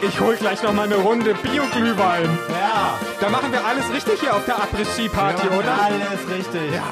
Ich hol gleich noch mal eine Runde Bio-Glühwein. Ja. Da machen wir alles richtig hier auf der Après-Ski-Party, oder? Alles richtig. Ja.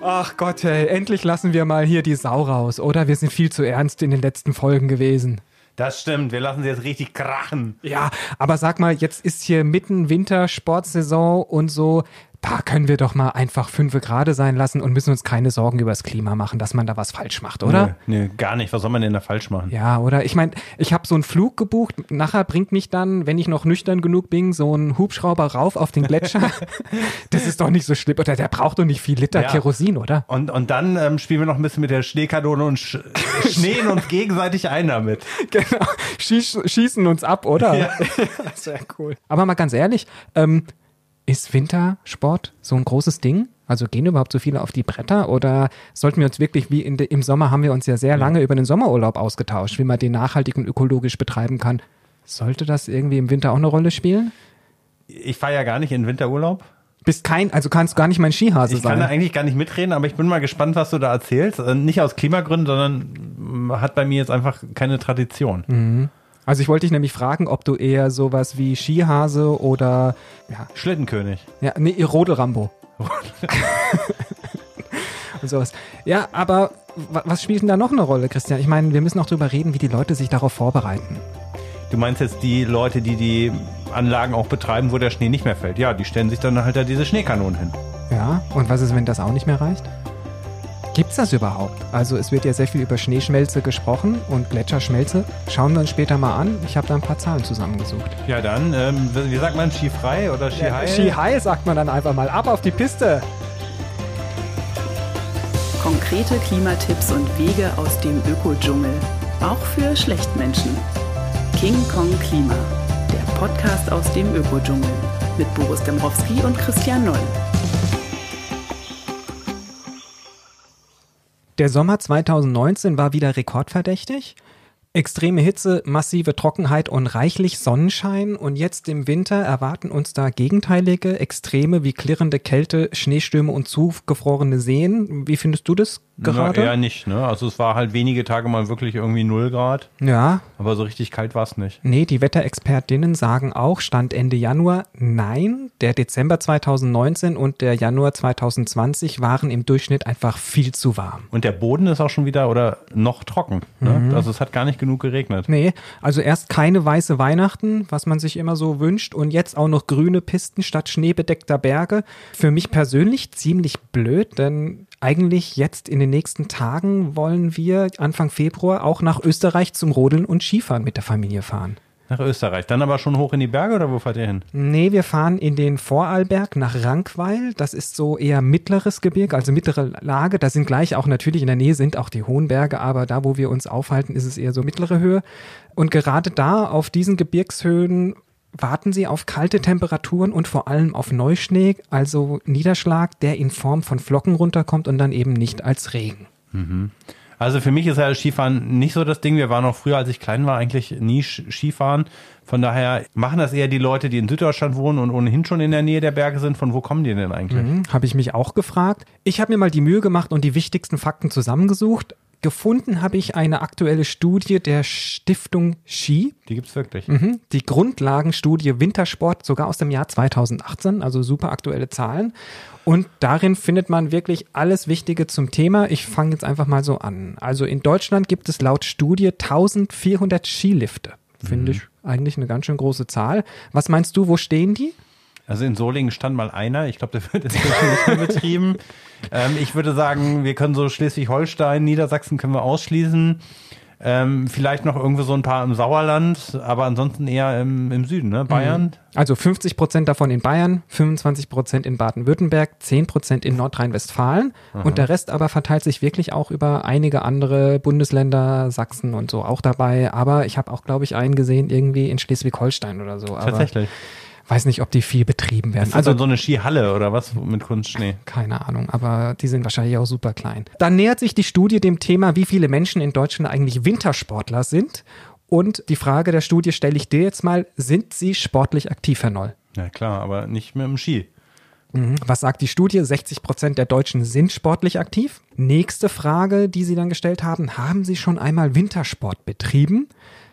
Ach Gott, ey, endlich lassen wir mal hier die Sau raus, oder? Wir sind viel zu ernst in den letzten Folgen gewesen. Das stimmt. Wir lassen sie jetzt richtig krachen. Ja, aber sag mal, jetzt ist hier mitten Winter, Sportsaison und so. Da können wir doch mal einfach fünfe Grade sein lassen und müssen uns keine Sorgen über das Klima machen, dass man da was falsch macht, oder? Nö, nö, gar nicht. Was soll man denn da falsch machen? Ja, oder? Ich meine, ich habe so einen Flug gebucht. Nachher bringt mich dann, wenn ich noch nüchtern genug bin, so ein Hubschrauber rauf auf den Gletscher. das ist doch nicht so schlimm. Oder der braucht doch nicht viel Liter Ja. Kerosin, oder? Und, und dann ähm, spielen wir noch ein bisschen mit der Schneekanone und sch schneen uns gegenseitig ein damit. Genau. Schieß, schießen uns ab, oder? Ja. Sehr cool. Aber mal ganz ehrlich, ähm, ist Wintersport so ein großes Ding? Also gehen überhaupt so viele auf die Bretter oder sollten wir uns wirklich, wie de, im Sommer haben wir uns ja sehr lange über den Sommerurlaub ausgetauscht, wie man den nachhaltig und ökologisch betreiben kann. Sollte das irgendwie im Winter auch eine Rolle spielen? Ich fahre ja gar nicht in Winterurlaub. Bist kein, also kannst gar nicht mein Skihase Ich kann da sein. eigentlich gar nicht mitreden, aber ich bin mal gespannt, was du da erzählst. Äh, Nicht aus Klimagründen, sondern mm, hat bei mir jetzt einfach keine Tradition. Also ich wollte dich nämlich fragen, ob du eher sowas wie Skihase oder ja, Schlittenkönig. Ja, nee, Rodelrambo. Und sowas. Ja, aber wa- was spielt denn da noch eine Rolle, Christian? Ich meine, wir müssen auch drüber reden, wie die Leute sich darauf vorbereiten. Du meinst jetzt die Leute, die die Anlagen auch betreiben, wo der Schnee nicht mehr fällt. Ja, die stellen sich dann halt da diese Schneekanonen hin. Ja, und was ist, wenn das auch nicht mehr reicht? Gibt's das überhaupt? Also es wird ja sehr viel über Schneeschmelze gesprochen und Gletscherschmelze. Schauen wir uns später mal an. Ich habe da ein paar Zahlen zusammengesucht. Ja, dann, ähm, wie sagt man, skifrei oder skiheil? Ski High sagt man dann einfach mal. Ab auf die Piste. Konkrete Klimatipps und Wege aus dem Ökodschungel. Auch für Schlechtmenschen. King Kong Klima. Der Podcast aus dem Ökodschungel. Mit Boris Dembrowski und Christian Noll. Der Sommer 2019 war wieder rekordverdächtig. Extreme Hitze, massive Trockenheit und reichlich Sonnenschein. Und jetzt im Winter erwarten uns da gegenteilige Extreme wie klirrende Kälte, Schneestürme und zugefrorene Seen. Wie findest du das gerade? Na, eher nicht, ne? Also es war halt wenige Tage mal wirklich irgendwie 0 Grad, ja, aber so richtig kalt war es nicht. nee, die Wetterexpertinnen sagen auch, Stand Ende Januar, nein, der Dezember 2019 und der Januar 2020 waren im Durchschnitt einfach viel zu warm. Und der Boden ist auch schon wieder oder noch trocken. Ne? Also es hat gar nicht genug geregnet. Nee, also erst keine weiße Weihnachten, was man sich immer so wünscht, und jetzt auch noch grüne Pisten statt schneebedeckter Berge. Für mich persönlich ziemlich blöd, denn eigentlich jetzt in den nächsten Tagen wollen wir Anfang Februar auch nach Österreich zum Rodeln und Skifahren mit der Familie fahren. Nach Österreich. Dann aber schon hoch in die Berge oder wo fahrt ihr hin? Nee, wir fahren in den Vorarlberg nach Rankweil. Das ist so eher mittleres Gebirge, also mittlere Lage. Da sind gleich auch natürlich in der Nähe sind auch die hohen Berge, aber da, wo wir uns aufhalten, ist es eher so mittlere Höhe. Und gerade da auf diesen Gebirgshöhen warten sie auf kalte Temperaturen und vor allem auf Neuschnee, also Niederschlag, der in Form von Flocken runterkommt und dann eben nicht als Regen. Also für mich ist ja Skifahren nicht so das Ding. Wir waren auch früher, als ich klein war, eigentlich nie Skifahren. Von daher machen das eher die Leute, die in Süddeutschland wohnen und ohnehin schon in der Nähe der Berge sind. Von wo kommen die denn eigentlich? Hm, Habe ich mich auch gefragt. Ich habe mir mal die Mühe gemacht und die wichtigsten Fakten zusammengesucht. Gefunden habe ich eine aktuelle Studie der Stiftung Ski, Die gibt's wirklich. mhm. die Grundlagenstudie Wintersport, sogar aus dem Jahr 2018, also super aktuelle Zahlen. Und darin findet man wirklich alles Wichtige zum Thema. Ich fange jetzt einfach mal so an. Also in Deutschland gibt es laut Studie 1400 Skilifte. Finde ich eigentlich eine ganz schön große Zahl. Was meinst du, wo stehen die? Also in Solingen stand mal einer. Ich glaube, der wird inzwischen nicht mehr betrieben. Ähm, ich würde sagen, wir können so Schleswig-Holstein, Niedersachsen können wir ausschließen. Ähm, vielleicht noch irgendwo so ein paar im Sauerland, aber ansonsten eher im, im Süden, ne? Bayern. Also 50 Prozent davon in Bayern, 25 Prozent in Baden-Württemberg, 10 Prozent in Nordrhein-Westfalen und der Rest aber verteilt sich wirklich auch über einige andere Bundesländer, Sachsen und so auch dabei. Aber ich habe auch, glaube ich, einen gesehen irgendwie in Schleswig-Holstein oder so. Aber Tatsächlich. Weiß nicht, ob die viel betrieben werden. Ist Also so eine Skihalle oder was mit Kunstschnee? keine Ahnung, aber die sind wahrscheinlich auch super klein. Dann nähert sich die Studie dem Thema, wie viele Menschen in Deutschland eigentlich Wintersportler sind. Und die Frage der Studie stelle ich dir jetzt mal, sind sie sportlich aktiv, Herr Noll? Ja klar, aber nicht mit dem Ski. Was sagt die Studie? 60 Prozent der Deutschen sind sportlich aktiv. Nächste Frage, die Sie dann gestellt haben, haben Sie schon einmal Wintersport betrieben?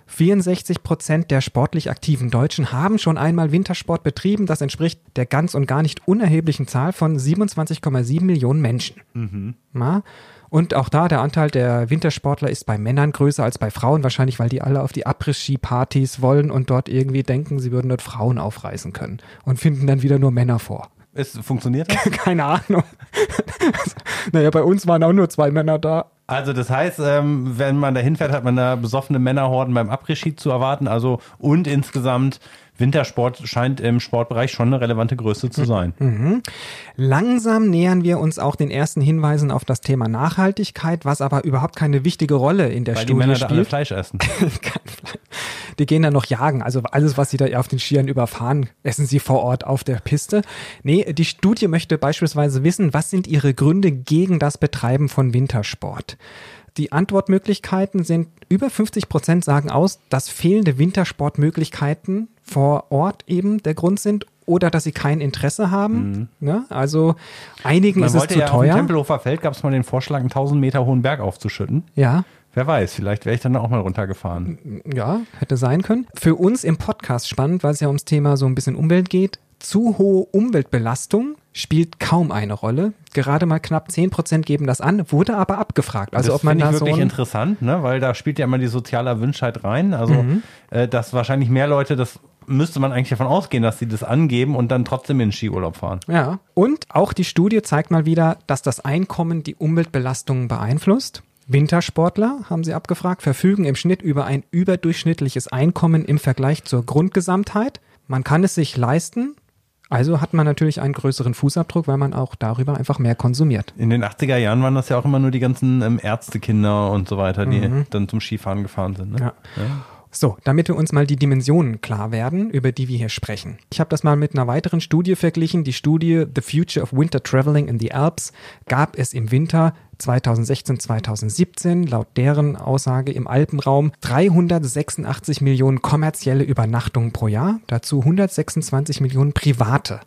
64 Prozent der sportlich aktiven Deutschen haben schon einmal Wintersport betrieben. Das entspricht der ganz und gar nicht unerheblichen Zahl von 27,7 Millionen Menschen. Mhm. Na? Und auch da, der Anteil der Wintersportler ist bei Männern größer als bei Frauen, wahrscheinlich, weil die alle auf die Abriss-Ski-Partys wollen und dort irgendwie denken, sie würden dort Frauen aufreißen können und finden dann wieder nur Männer vor. Es funktioniert das? Keine Ahnung. naja, bei uns waren auch nur zwei Männer da. Also das heißt, ähm, wenn man da hinfährt, hat man da besoffene Männerhorden beim Abregie zu erwarten. Also und insgesamt Wintersport scheint im Sportbereich schon eine relevante Größe zu sein. Mhm. Langsam nähern wir uns auch den ersten Hinweisen auf das Thema Nachhaltigkeit, was aber überhaupt keine wichtige Rolle in der Weil Studie die Männer spielt. da alle Fleisch essen. Die gehen dann noch jagen. Also alles, was sie da auf den Skiern überfahren, essen sie vor Ort auf der Piste. Nee, die Studie möchte beispielsweise wissen, was sind ihre Gründe gegen das Betreiben von Wintersport? Die Antwortmöglichkeiten sind über 50 Prozent sagen aus, dass fehlende Wintersportmöglichkeiten vor Ort eben der Grund sind oder dass sie kein Interesse haben. Ne? Also einigen Man ist es zu ja auf dem teuer. Tempelhofer Feld gab es mal den Vorschlag, einen 1000 Meter hohen Berg aufzuschütten. Ja, Wer weiß, vielleicht wäre ich dann auch mal runtergefahren. ja, hätte sein können. Für uns im Podcast spannend, weil es ja ums Thema so ein bisschen Umwelt geht. Zu hohe Umweltbelastung spielt kaum eine Rolle. Gerade mal knapp 10 Prozent geben das an, wurde aber abgefragt. Also das ob man finde da ich so wirklich ein, interessant, ne? weil da spielt ja immer die soziale Erwünschtheit rein. Also, Mhm. äh, dass wahrscheinlich mehr Leute, das müsste man eigentlich davon ausgehen, dass sie das angeben und dann trotzdem in den Skiurlaub fahren. Ja, und auch die Studie zeigt mal wieder, dass das Einkommen die Umweltbelastungen beeinflusst. Wintersportler, haben sie abgefragt, verfügen im Schnitt über ein überdurchschnittliches Einkommen im Vergleich zur Grundgesamtheit. Man kann es sich leisten, also hat man natürlich einen größeren Fußabdruck, weil man auch darüber einfach mehr konsumiert. In den 80er Jahren waren das ja auch immer nur die ganzen ähm, Ärztekinder und so weiter, die Mhm. dann zum Skifahren gefahren sind. Ne? Ja. So, damit wir uns mal die Dimensionen klar werden, über die wir hier sprechen. Ich habe das mal mit einer weiteren Studie verglichen. Die Studie The Future of Winter Traveling in the Alps gab es im Winter 2016, 2017 laut deren Aussage im Alpenraum 386 Millionen kommerzielle Übernachtungen pro Jahr, dazu 126 Millionen private.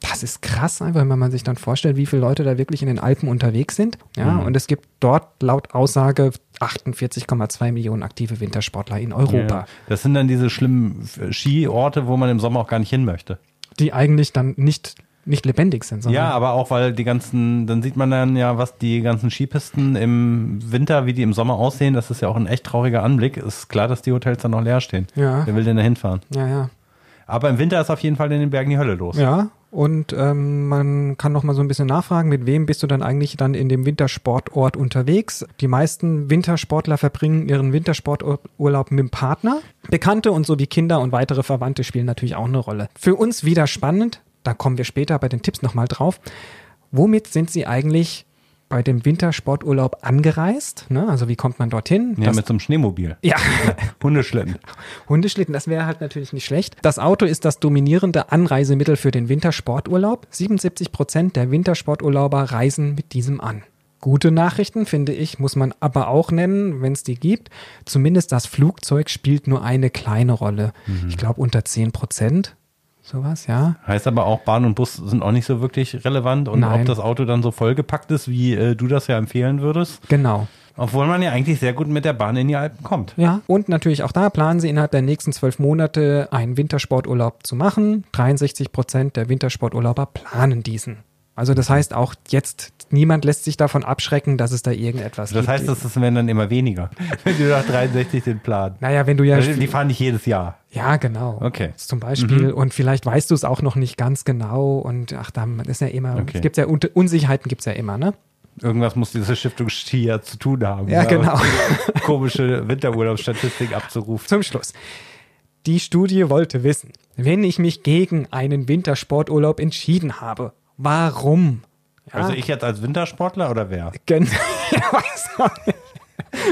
Das ist krass, einfach wenn man sich dann vorstellt, wie viele Leute da wirklich in den Alpen unterwegs sind. Ja, und es gibt dort laut Aussage 48,2 Millionen aktive Wintersportler in Europa, Ja. Das sind dann diese schlimmen Skiorte, wo man im Sommer auch gar nicht hin möchte. die eigentlich dann nicht, nicht lebendig sind, sondern Ja, aber auch weil die ganzen, dann sieht man dann ja, was die ganzen Skipisten im Winter, wie die im Sommer aussehen. Das ist ja auch ein echt trauriger Anblick. Ist klar, dass die Hotels dann noch leer stehen. Ja. Wer will denn da hinfahren? ja, ja. Aber im Winter ist auf jeden Fall in den Bergen die Hölle los. Ja, und ähm, man kann noch mal so ein bisschen nachfragen, mit wem bist du dann eigentlich dann in dem Wintersportort unterwegs? Die meisten Wintersportler verbringen ihren Wintersporturlaub mit dem Partner. Bekannte und so wie Kinder und weitere Verwandte spielen natürlich auch eine Rolle. Für uns wieder spannend, da kommen wir später bei den Tipps nochmal drauf. Womit sind Sie eigentlich bei dem Wintersporturlaub angereist? Ne? Also wie kommt man dorthin? Ja, Das- mit so einem Schneemobil. ja. Hundeschlitten. Hundeschlitten, das wäre halt natürlich nicht schlecht. Das Auto ist das dominierende Anreisemittel für den Wintersporturlaub. 77 Prozent der Wintersporturlauber reisen mit diesem an. Gute Nachrichten, finde ich, muss man aber auch nennen, wenn es die gibt. Zumindest das Flugzeug spielt nur eine kleine Rolle. Ich glaube unter 10 Prozent. Sowas, ja. Heißt aber auch, Bahn und Bus sind auch nicht so wirklich relevant. Und Nein. ob das Auto dann so vollgepackt ist, wie äh, du das ja empfehlen würdest. Genau. Obwohl man ja eigentlich sehr gut mit der Bahn in die Alpen kommt. Ja, und natürlich auch da planen sie innerhalb der nächsten zwölf Monate einen Wintersporturlaub zu machen. 63 Prozent der Wintersporturlauber planen diesen. Also das heißt auch jetzt, niemand lässt sich davon abschrecken, dass es da irgendetwas Das gibt. heißt, das werden dann immer weniger, wenn du nach 63 den Plan. naja, wenn du ja... Also Die fahren nicht jedes Jahr. Ja, genau. Okay. Zum Beispiel. Und vielleicht weißt du es auch noch nicht ganz genau. Und ach, da ist ja immer, Okay. es gibt ja Un- Unsicherheiten gibt's ja immer, ne? Irgendwas muss diese Stiftung Ski ja zu tun haben. Ja, genau. Komische Winterurlaubsstatistik abzurufen. Zum Schluss. Die Studie wollte wissen, wenn ich mich gegen einen Wintersporturlaub entschieden habe, warum? Ja, Also ich jetzt als Wintersportler oder wer? Gen.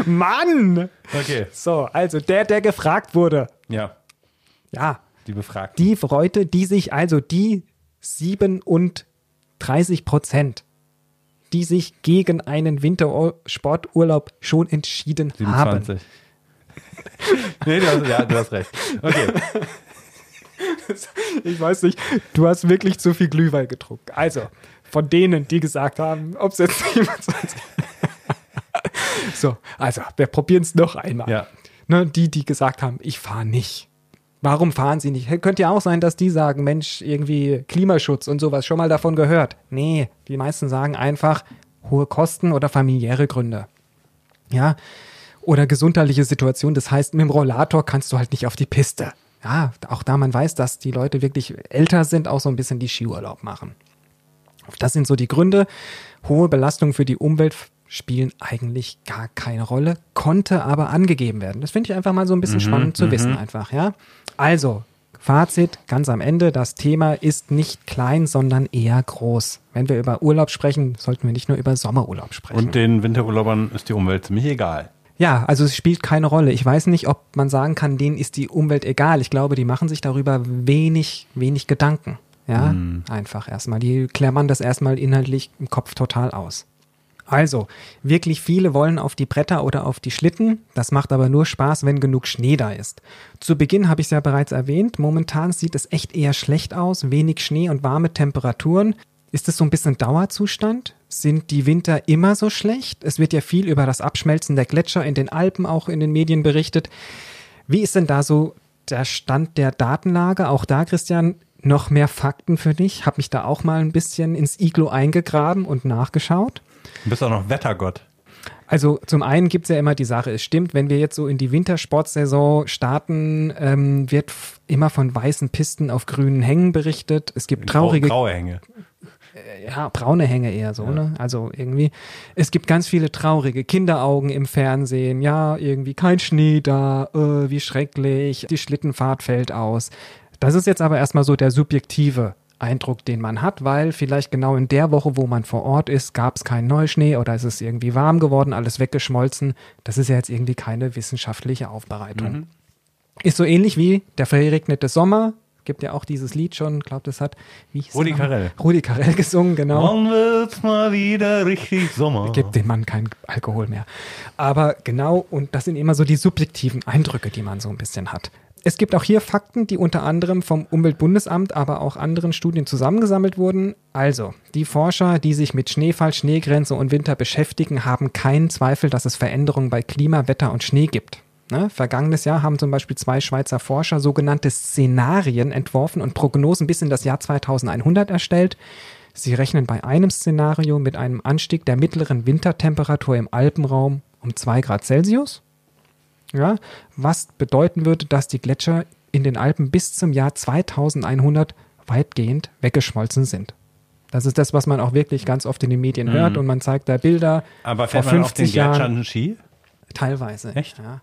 Mann! Okay. So, also der, der gefragt wurde. Ja, Ja, die Befragten. die Leute, die sich, also die 37 Prozent, die sich gegen einen Wintersporturlaub schon entschieden haben. 27. nee, du hast, ja, du hast recht. Okay. Ich weiß nicht, du hast wirklich zu viel Glühwein getrunken. Also, von denen, die gesagt haben, ob es jetzt 27. so, also, wir probieren es noch einmal. Ja. Ne, die, die gesagt haben, ich fahre nicht. Warum fahren sie nicht? Könnte ja auch sein, dass die sagen, Mensch, irgendwie Klimaschutz und sowas, schon mal davon gehört. Nee, die meisten sagen einfach hohe Kosten oder familiäre Gründe. Ja, oder gesundheitliche Situation. Das heißt, mit dem Rollator kannst du halt nicht auf die Piste. Ja, auch da man weiß, dass die Leute wirklich älter sind, auch so ein bisschen die Skiurlaub machen. Das sind so die Gründe. Hohe Belastung für die Umwelt spielen eigentlich gar keine Rolle, konnte aber angegeben werden. Das finde ich einfach mal so ein bisschen Mhm, spannend zu mhm. wissen einfach, ja. Also, Fazit ganz am Ende, das Thema ist nicht klein, sondern eher groß. Wenn wir über Urlaub sprechen, sollten wir nicht nur über Sommerurlaub sprechen. Und den Winterurlaubern ist die Umwelt ziemlich egal. Ja, also es spielt keine Rolle. Ich weiß nicht, ob man sagen kann, denen ist die Umwelt egal. Ich glaube, die machen sich darüber wenig, wenig Gedanken. Ja, einfach erstmal. Die klammern das erstmal inhaltlich im Kopf total aus. Also, wirklich viele wollen auf die Bretter oder auf die Schlitten. Das macht aber nur Spaß, wenn genug Schnee da ist. Zu Beginn habe ich es ja bereits erwähnt. Momentan sieht es echt eher schlecht aus. Wenig Schnee und warme Temperaturen. Ist es so ein bisschen Dauerzustand? Sind die Winter immer so schlecht? Es wird ja viel über das Abschmelzen der Gletscher in den Alpen auch in den Medien berichtet. Wie ist denn da so der Stand der Datenlage? Auch da, Christian, noch mehr Fakten für dich. Hab mich da auch mal ein bisschen ins Iglo eingegraben und nachgeschaut. Du bist auch noch Wettergott. Also zum einen gibt's ja immer die Sache, es stimmt, wenn wir jetzt so in die Wintersportsaison starten, ähm, wird immer von weißen Pisten auf grünen Hängen berichtet. Es gibt traurige Graue Hänge. Ja, braune Hänge eher so, ne? Also irgendwie, es gibt ganz viele traurige Kinderaugen im Fernsehen, ja, irgendwie kein Schnee da, äh, wie schrecklich, die Schlittenfahrt fällt aus. Das ist jetzt aber erstmal so der subjektive Eindruck, den man hat, weil vielleicht genau in der Woche, wo man vor Ort ist, gab es keinen Neuschnee oder es ist irgendwie warm geworden, alles weggeschmolzen. Das ist ja jetzt irgendwie keine wissenschaftliche Aufbereitung. Ist so ähnlich wie der verregnete Sommer. Gibt ja auch dieses Lied schon, glaubt es hat, wie hieß Rudi? Carrell. Rudi Carell gesungen, genau. Wann wird's mal wieder richtig Sommer? Gibt dem Mann keinen Alkohol mehr. Aber genau, und das sind immer so die subjektiven Eindrücke, die man so ein bisschen hat. Es gibt auch hier Fakten, die unter anderem vom Umweltbundesamt, aber auch anderen Studien zusammengesammelt wurden. Also, die Forscher, die sich mit Schneefall, Schneegrenze und Winter beschäftigen, haben keinen Zweifel, dass es Veränderungen bei Klima, Wetter und Schnee gibt. Ne? Vergangenes Jahr haben zum Beispiel zwei Schweizer Forscher sogenannte Szenarien entworfen und Prognosen bis in das Jahr 2100 erstellt. Sie rechnen bei einem Szenario mit einem Anstieg der mittleren Wintertemperatur im Alpenraum um 2 Grad Celsius. Ja, was bedeuten würde, dass die Gletscher in den Alpen bis zum Jahr 2100 weitgehend weggeschmolzen sind. Das ist das, was man auch wirklich ganz oft in den Medien hört und man zeigt da Bilder Aber vor fährt man auf den 50 Jahren. Gletschern Ski? Teilweise. Echt? Ja.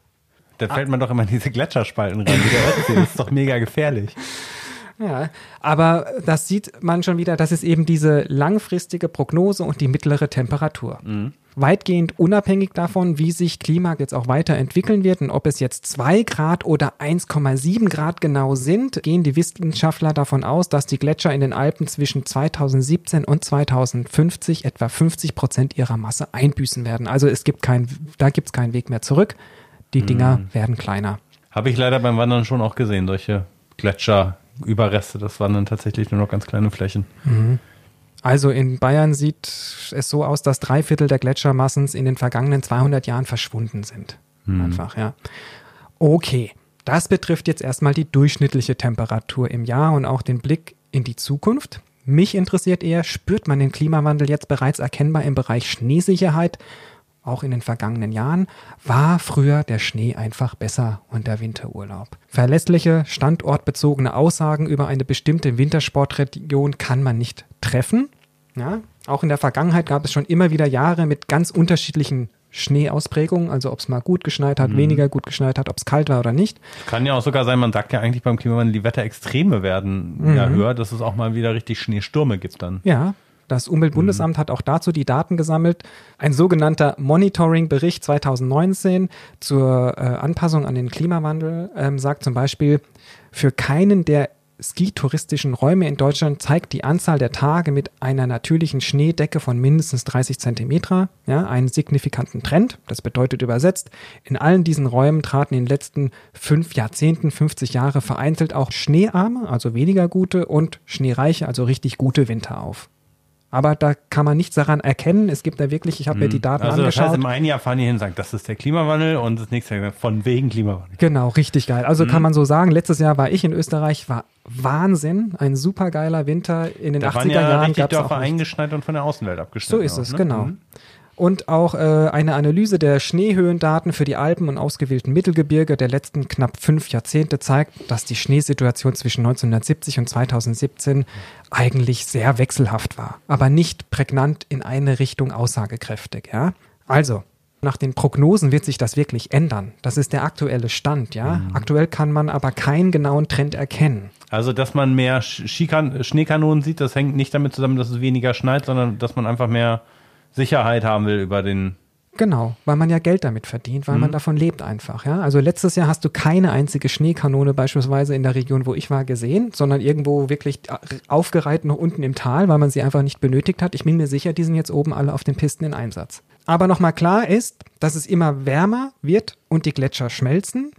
Da fällt man doch immer in diese Gletscherspalten rein. wie der Ötzi. Das ist doch mega gefährlich. Ja, aber das sieht man schon wieder, das ist eben diese langfristige Prognose und die mittlere Temperatur. Weitgehend unabhängig davon, wie sich Klima jetzt auch weiterentwickeln wird und ob es jetzt 2 Grad oder 1,7 Grad genau sind, gehen die Wissenschaftler davon aus, dass die Gletscher in den Alpen zwischen 2017 und 2050 etwa 50 Prozent ihrer Masse einbüßen werden. Also es gibt kein, da gibt es keinen Weg mehr zurück. Die Dinger werden kleiner. Habe ich leider beim Wandern schon auch gesehen, solche Gletscherüberreste. Das waren dann tatsächlich nur noch ganz kleine Flächen. Also in Bayern sieht es so aus, dass drei Viertel der Gletschermassen in den vergangenen 200 Jahren verschwunden sind. Einfach, ja. Okay, das betrifft jetzt erstmal die durchschnittliche Temperatur im Jahr und auch den Blick in die Zukunft. Mich interessiert eher, spürt man den Klimawandel jetzt bereits erkennbar im Bereich Schneesicherheit? Auch in den vergangenen Jahren war früher der Schnee einfach besser und der Winterurlaub. Verlässliche, standortbezogene Aussagen über eine bestimmte Wintersportregion kann man nicht treffen. Ja, auch in der Vergangenheit gab es schon immer wieder Jahre mit ganz unterschiedlichen Schneeausprägungen, also ob es mal gut geschneit hat, weniger gut geschneit hat, ob es kalt war oder nicht. Kann ja auch sogar sein, man sagt ja eigentlich beim Klimawandel, die Wetterextreme werden ja höher, dass es auch mal wieder richtig Schneestürme gibt dann. Ja, das Umweltbundesamt hat auch dazu die Daten gesammelt. Ein sogenannter Monitoring-Bericht 2019 zur äh, Anpassung an den Klimawandel ähm, sagt zum Beispiel, für keinen der skitouristischen Räume in Deutschland zeigt die Anzahl der Tage mit einer natürlichen Schneedecke von mindestens 30 Zentimeter ja, einen signifikanten Trend. Das bedeutet übersetzt, in allen diesen Räumen traten in den letzten fünf Jahrzehnten, 50 Jahre vereinzelt auch schneearme, also weniger gute und schneereiche, also richtig gute Winter auf. Aber da kann man nichts daran erkennen. Es gibt da wirklich, ich habe mir die Daten Also das angeschaut. heißt, im einen Jahr fahren die hin und sagen, das ist der Klimawandel und das nächste Jahr von wegen Klimawandel. Genau, richtig geil. Mhm. Also kann man so sagen, letztes Jahr war ich in Österreich, war Wahnsinn, ein super geiler Winter. In den Da 80er waren ja Jahren richtig es auch Dörfer eingeschneit und von der Außenwelt So abgeschnitten. ist auch, es, ne? genau. Mhm. Und auch äh, eine Analyse der Schneehöhendaten für die Alpen und ausgewählten Mittelgebirge der letzten knapp fünf Jahrzehnte zeigt, dass die Schneesituation zwischen 1970 und 2017 eigentlich sehr wechselhaft war, aber nicht prägnant in eine Richtung aussagekräftig. Ja? Also, nach den Prognosen wird sich das wirklich ändern. Das ist der aktuelle Stand. Ja? Aktuell kann man aber keinen genauen Trend erkennen. Also, dass man mehr Sch- Skikan Schneekanonen sieht, das hängt nicht damit zusammen, dass es weniger schneit, sondern dass man einfach mehr Sicherheit haben will über den. Genau, weil man ja Geld damit verdient, weil man davon lebt einfach. Ja? Also letztes Jahr hast du keine einzige Schneekanone beispielsweise in der Region, wo ich war, gesehen, sondern irgendwo wirklich aufgereiht noch unten im Tal, weil man sie einfach nicht benötigt hat. Ich bin mir sicher, die sind jetzt oben alle auf den Pisten in Einsatz. Aber nochmal klar ist, dass es immer wärmer wird und die Gletscher schmelzen.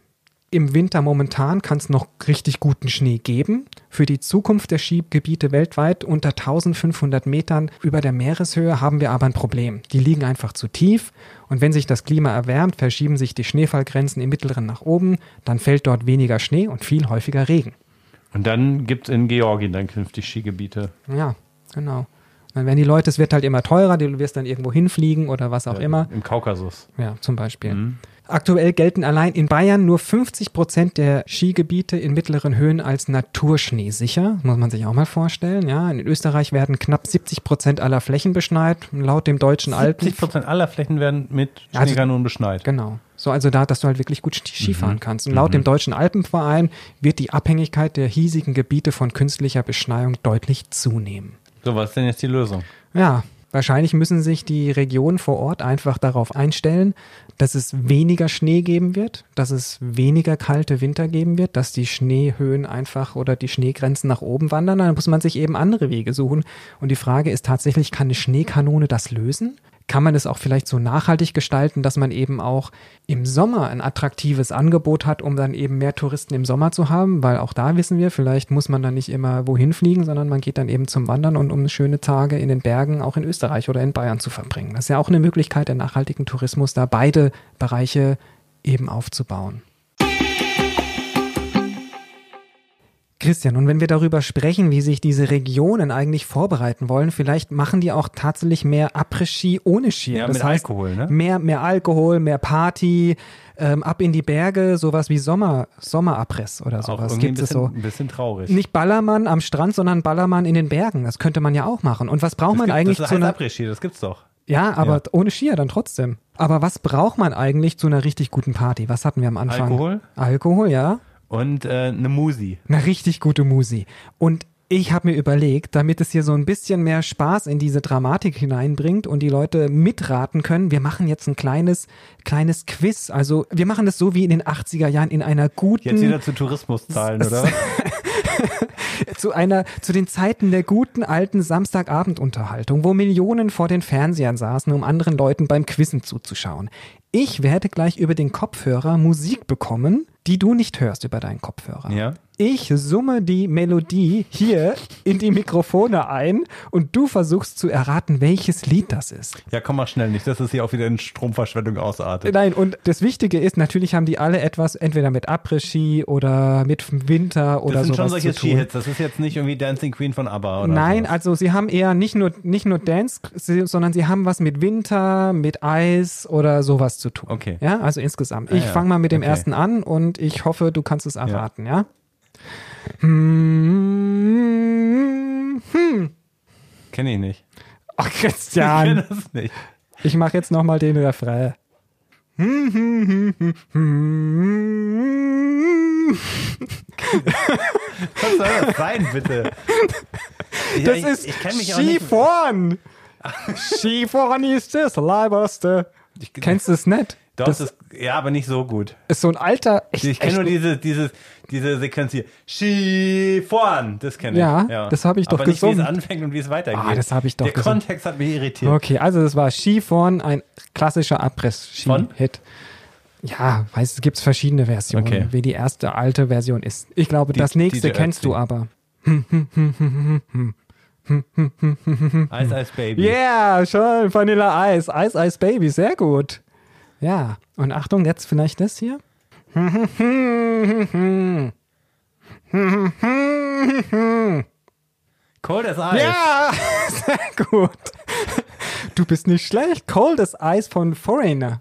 Im Winter momentan kann es noch richtig guten Schnee geben. Für die Zukunft der Skigebiete weltweit unter 1500 Metern über der Meereshöhe haben wir aber ein Problem. Die liegen einfach zu tief und wenn sich das Klima erwärmt, verschieben sich die Schneefallgrenzen im Mittleren nach oben, dann fällt dort weniger Schnee und viel häufiger Regen. Und dann gibt es in Georgien dann künftig Skigebiete. Ja, genau. Dann werden die Leute, es wird halt immer teurer, du wirst dann irgendwo hinfliegen oder was auch äh, immer. Im Kaukasus. Ja, zum Beispiel. Aktuell gelten allein in Bayern nur 50 Prozent der Skigebiete in mittleren Höhen als Naturschnee sicher. Muss man sich auch mal vorstellen. Ja, in Österreich werden knapp 70 Prozent aller Flächen beschneit. Laut dem deutschen Alpen. 70 Prozent aller Flächen werden mit Ja, also- Schneekanonen beschneit. Genau. So, also da, dass du halt wirklich gut Ski- Mhm. Skifahren kannst. Und laut dem Deutschen Alpenverein wird die Abhängigkeit der hiesigen Gebiete von künstlicher Beschneiung deutlich zunehmen. So, was ist denn jetzt die Lösung? Ja, wahrscheinlich müssen sich die Regionen vor Ort einfach darauf einstellen, dass es weniger Schnee geben wird, dass es weniger kalte Winter geben wird, dass die Schneehöhen einfach oder die Schneegrenzen nach oben wandern. Dann muss man sich eben andere Wege suchen. Und die Frage ist tatsächlich, kann eine Schneekanone das lösen? Kann man es auch vielleicht so nachhaltig gestalten, dass man eben auch im Sommer ein attraktives Angebot hat, um dann eben mehr Touristen im Sommer zu haben? Weil auch da wissen wir, vielleicht muss man dann nicht immer wohin fliegen, sondern man geht dann eben zum Wandern und um schöne Tage in den Bergen auch in Österreich oder in Bayern zu verbringen. Das ist ja auch eine Möglichkeit der nachhaltigen Tourismus, da beide Bereiche eben aufzubauen. Christian, und wenn wir darüber sprechen, wie sich diese Regionen eigentlich vorbereiten wollen, vielleicht machen die auch tatsächlich mehr Après-Ski ohne Ski. Ja, das mit heißt, Alkohol, ne? Mehr, mehr Alkohol, mehr Party, ähm, ab in die Berge, sowas wie Sommer, Sommerabriss oder Auch sowas. ein Gibt es bisschen, so. ein bisschen traurig. Nicht Ballermann am Strand, sondern Ballermann in den Bergen. Das könnte man ja auch machen. Und was braucht das man gibt, eigentlich das zu heißt einer. Après-Ski, das gibt's doch. Ja, aber Ja. ohne Skier dann trotzdem. Aber was braucht man eigentlich zu einer richtig guten Party? Was hatten wir am Anfang? Alkohol? Alkohol, ja. Und äh, eine Musi. Eine richtig gute Musi. Und ich habe mir überlegt, damit es hier so ein bisschen mehr Spaß in diese Dramatik hineinbringt und die Leute mitraten können, wir machen jetzt ein kleines, kleines Quiz. Also wir machen das so wie in den 80er Jahren in einer guten, Jetzt wieder zu Tourismuszahlen, oder? zu einer, zu den Zeiten der guten alten Samstagabendunterhaltung, wo Millionen vor den Fernsehern saßen, um anderen Leuten beim Quizzen zuzuschauen. Ich werde gleich über den Kopfhörer Musik bekommen, die du nicht hörst über deinen Kopfhörer. Ja. Ich summe die Melodie hier in die Mikrofone ein und du versuchst zu erraten, welches Lied das ist. Ja, komm mal schnell nicht, dass es hier auch wieder in Stromverschwendung ausartet. Nein, und das Wichtige ist, natürlich haben die alle etwas entweder mit Après-Ski oder mit Winter oder Das sind schon solche. Skihits. Das ist jetzt nicht irgendwie Dancing Queen von ABBA oder Nein, sowas. also sie haben eher nicht nur, nicht nur Dance, sondern sie haben was mit Winter, mit Eis oder sowas zu tun. Okay. Ja, also insgesamt. Ah, ich ja. fange mal mit dem Okay. ersten an und ich hoffe, du kannst es erraten, ja? Hm. Hm. Kenne ich nicht. Ach, Ich kenne Christian, das nicht. ich mache jetzt nochmal den Refrain. Was soll das sein, bitte? Ich, Das ich, ist ich. Skifahren. Skifahren ist das Leiberste. Ich, Kennst du es nicht? Doch, das das, ja, aber nicht so gut. ist so ein alter. Echt, Ich kenne nur diese, diese, diese Sequenz hier. Skifahren, das kenne ich. Ja, das hab ich doch aber nicht, wie gesungen. es anfängt und wie es weitergeht. Ah, das hab ich doch Der gesungen. Kontext hat mich irritiert. Okay, also das war Skifahren, ein klassischer? Abriss-Ski-Hit. Ja, weiß, es gibt verschiedene Versionen, Okay. wie die erste alte Version ist. Ich glaube, das nächste DJ kennst du aber. Eis, Eis, Baby. Yeah, schon, Vanilla Eis. Eis, Eis, Baby, sehr gut. Ja, und Achtung, jetzt vielleicht das hier. Cold as Ice. Ja, sehr gut. Du bist nicht schlecht. Cold as Ice von Foreigner.